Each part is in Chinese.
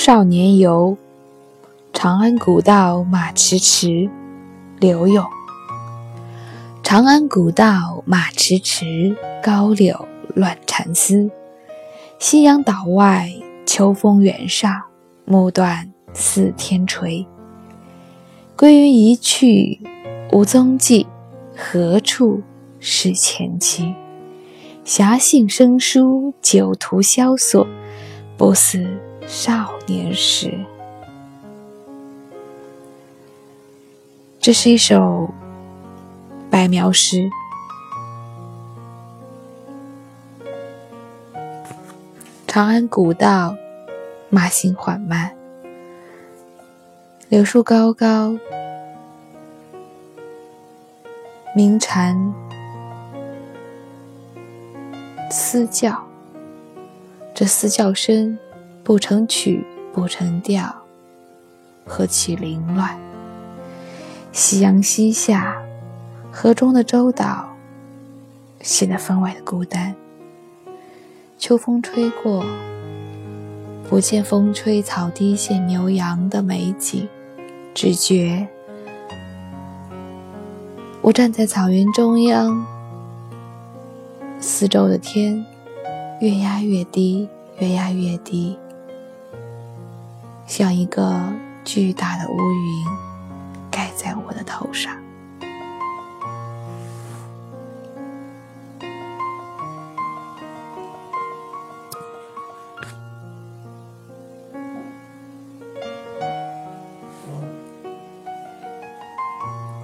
少年游，长安古道马迟迟。刘永。长安古道马迟迟，高柳乱蝉丝。夕阳岛外，秋风原上，暮断四天垂。归云一去无踪迹，何处是前妻？侠兴生疏，酒徒萧索，不似少年时。这是一首白描诗。长安古道，马行缓慢，柳树高高，鸣蝉嘶叫。这嘶叫声不成曲，不成调，何其凌乱！夕阳西下，河中的洲岛显得分外的孤单。秋风吹过，不见风吹草低见牛羊的美景，只觉我站在草原中央，四周的天越压越低，越压越低，像一个巨大的乌云。盖在我的头上，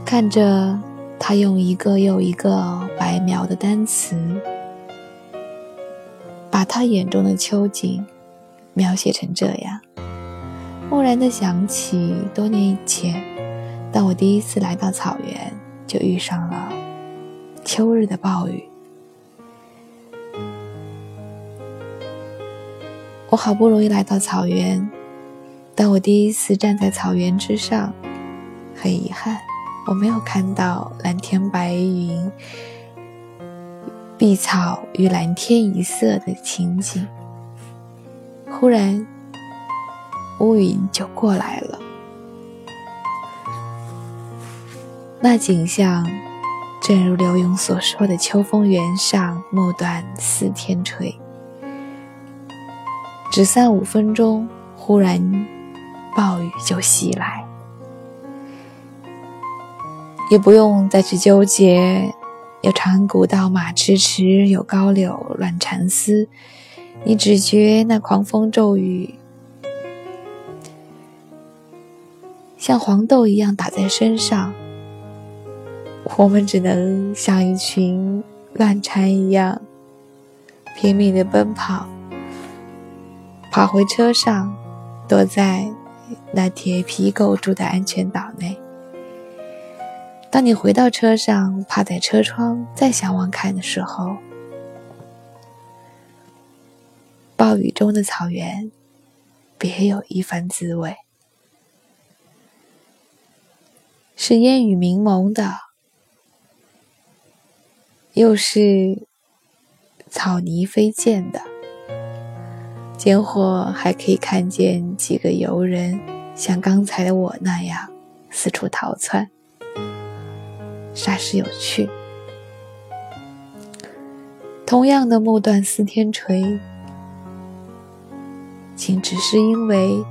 看着他用一个又一个白描的单词，把他眼中的秋景描写成这样，蓦然的想起多年以前。当我第一次来到草原，就遇上了秋日的暴雨。我好不容易来到草原，当我第一次站在草原之上，很遗憾，我没有看到蓝天白云、碧草与蓝天一色的情景。忽然，乌云就过来了。那景象，正如刘墉所说的：“秋风原上，暮断四天垂。”只三五分钟，忽然暴雨就袭来，也不用再去纠结有长安古道马迟迟，有高柳乱蝉丝。你只觉那狂风骤雨像黄豆一样打在身上。我们只能像一群乱蝉一样拼命的奔跑，跑回车上，躲在那铁皮构筑的安全岛内。当你回到车上，趴在车窗再向往看的时候，暴雨中的草原别有一番滋味，是烟雨迷蒙的。又是草泥飞溅的，间或还可以看见几个游人，像刚才的我那样四处逃窜，煞是有趣。同样的木断四天垂，仅只是因为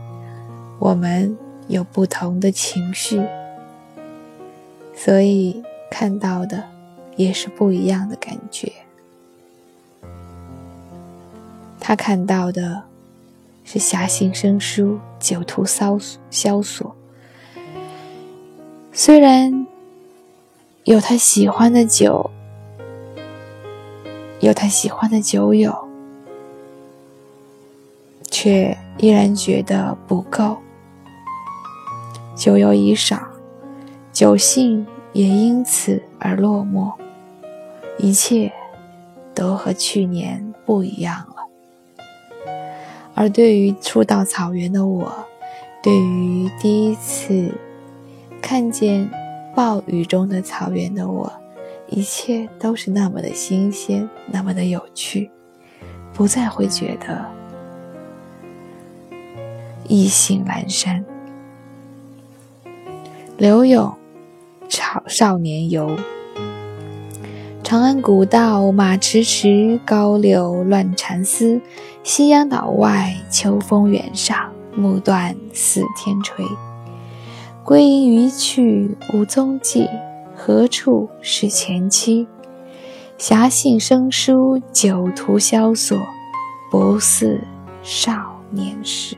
我们有不同的情绪，所以看到的。也是不一样的感觉。他看到的是侠兴生疏，酒徒骚萧索。虽然有他喜欢的酒，有他喜欢的酒友，却依然觉得不够。酒友已少，酒兴也因此而落寞。一切都和去年不一样了。而对于初到草原的我，对于第一次看见暴雨中的草原的我，一切都是那么的新鲜，那么的有趣，不再会觉得意兴阑珊。刘勇，少少年游。长安古道马迟迟，高柳乱蝉丝。夕阳岛外，秋风原上，暮断似天垂。归营余去无踪迹，何处是前期？侠信生疏，酒徒萧索，不似少年时。